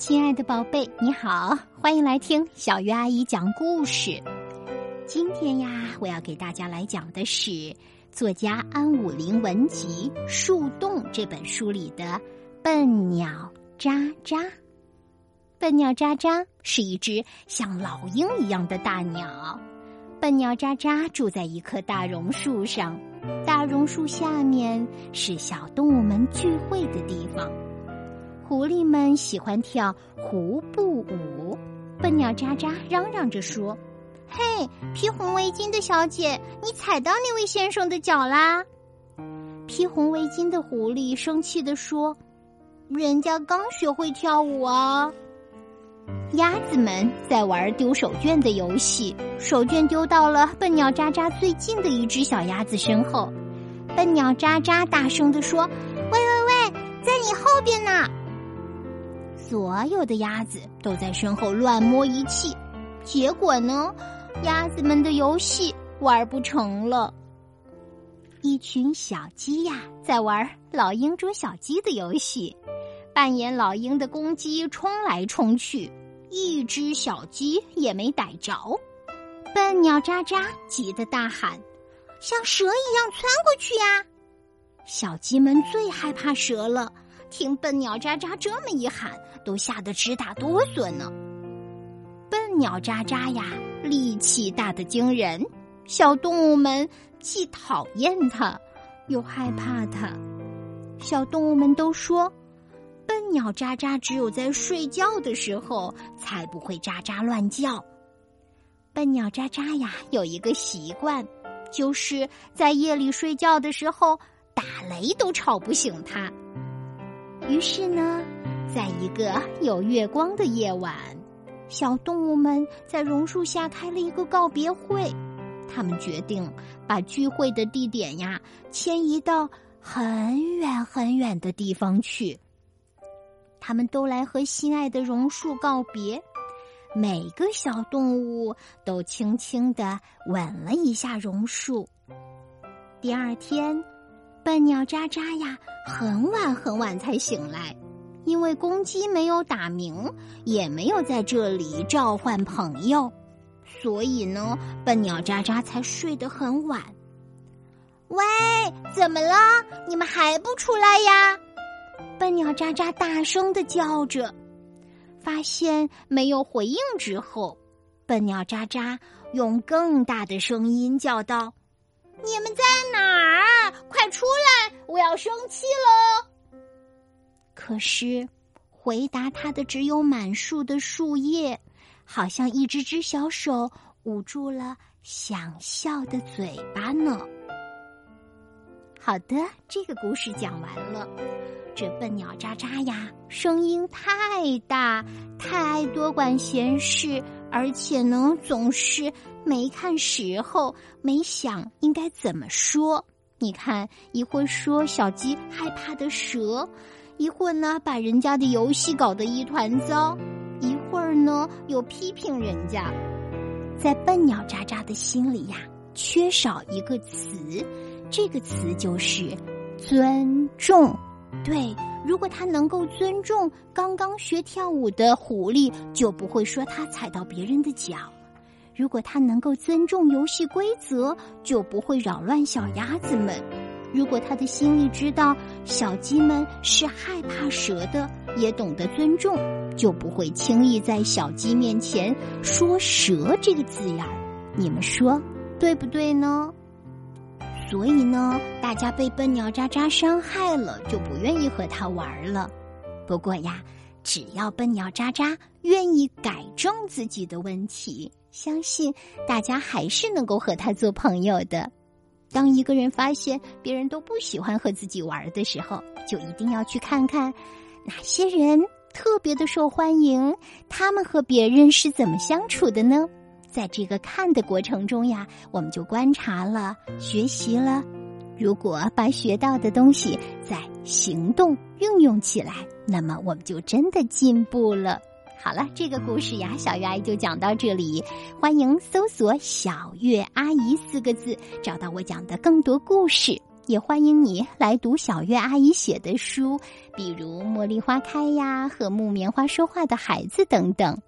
亲爱的宝贝，你好，欢迎来听小鱼阿姨讲故事。今天呀，我要给大家来讲的是作家安武林文集《树洞》这本书里的《笨鸟渣渣》。笨鸟渣渣是一只像老鹰一样的大鸟。笨鸟渣渣住在一棵大榕树上，大榕树下面是小动物们聚会的地方。狐狸们喜欢跳狐步舞，笨鸟渣渣嚷嚷着说：“嘿，披红围巾的小姐，你踩到那位先生的脚啦！”披红围巾的狐狸生气地说：“人家刚学会跳舞啊！”鸭子们在玩丢手绢的游戏，手绢丢到了笨鸟渣渣最近的一只小鸭子身后，笨鸟渣渣大声地说：“喂喂喂，在你后边呢！”所有的鸭子都在身后乱摸一气，结果呢，鸭子们的游戏玩不成了。一群小鸡呀，在玩老鹰捉小鸡的游戏，扮演老鹰的公鸡冲来冲去，一只小鸡也没逮着。笨鸟渣渣急得大喊：“像蛇一样窜过去呀！”小鸡们最害怕蛇了。听笨鸟喳喳这么一喊，都吓得直打哆嗦呢。笨鸟喳喳呀，力气大的惊人，小动物们既讨厌它，又害怕它。小动物们都说，笨鸟喳喳只有在睡觉的时候才不会喳喳乱叫。笨鸟喳喳呀，有一个习惯，就是在夜里睡觉的时候打雷都吵不醒它。于是呢，在一个有月光的夜晚，小动物们在榕树下开了一个告别会。他们决定把聚会的地点呀迁移到很远很远的地方去。他们都来和心爱的榕树告别，每个小动物都轻轻的吻了一下榕树。第二天。笨鸟喳喳呀，很晚很晚才醒来，因为公鸡没有打鸣，也没有在这里召唤朋友，所以呢，笨鸟喳喳才睡得很晚。喂，怎么了？你们还不出来呀？笨鸟喳喳大声的叫着，发现没有回应之后，笨鸟喳喳用更大的声音叫道：“你们在哪儿？”生气了。可是，回答他的只有满树的树叶，好像一只只小手捂住了想笑的嘴巴呢。好的，这个故事讲完了。这笨鸟喳喳呀，声音太大，太爱多管闲事，而且呢，总是没看时候，没想应该怎么说。你看，一会说小鸡害怕的蛇，一会儿呢把人家的游戏搞得一团糟，一会儿呢又批评人家。在笨鸟渣渣的心里呀，缺少一个词，这个词就是尊重。对，如果他能够尊重刚刚学跳舞的狐狸，就不会说他踩到别人的脚。如果他能够尊重游戏规则，就不会扰乱小鸭子们；如果他的心里知道小鸡们是害怕蛇的，也懂得尊重，就不会轻易在小鸡面前说“蛇”这个字眼儿。你们说对不对呢？所以呢，大家被笨鸟渣渣伤害了，就不愿意和他玩了。不过呀，只要笨鸟渣渣愿意改正自己的问题。相信大家还是能够和他做朋友的。当一个人发现别人都不喜欢和自己玩的时候，就一定要去看看哪些人特别的受欢迎，他们和别人是怎么相处的呢？在这个看的过程中呀，我们就观察了、学习了。如果把学到的东西在行动运用起来，那么我们就真的进步了。好了，这个故事呀，小月阿姨就讲到这里。欢迎搜索“小月阿姨”四个字，找到我讲的更多故事。也欢迎你来读小月阿姨写的书，比如《茉莉花开》呀，和《木棉花说话的孩子》等等。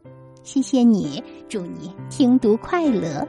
谢谢你，祝你听读快乐。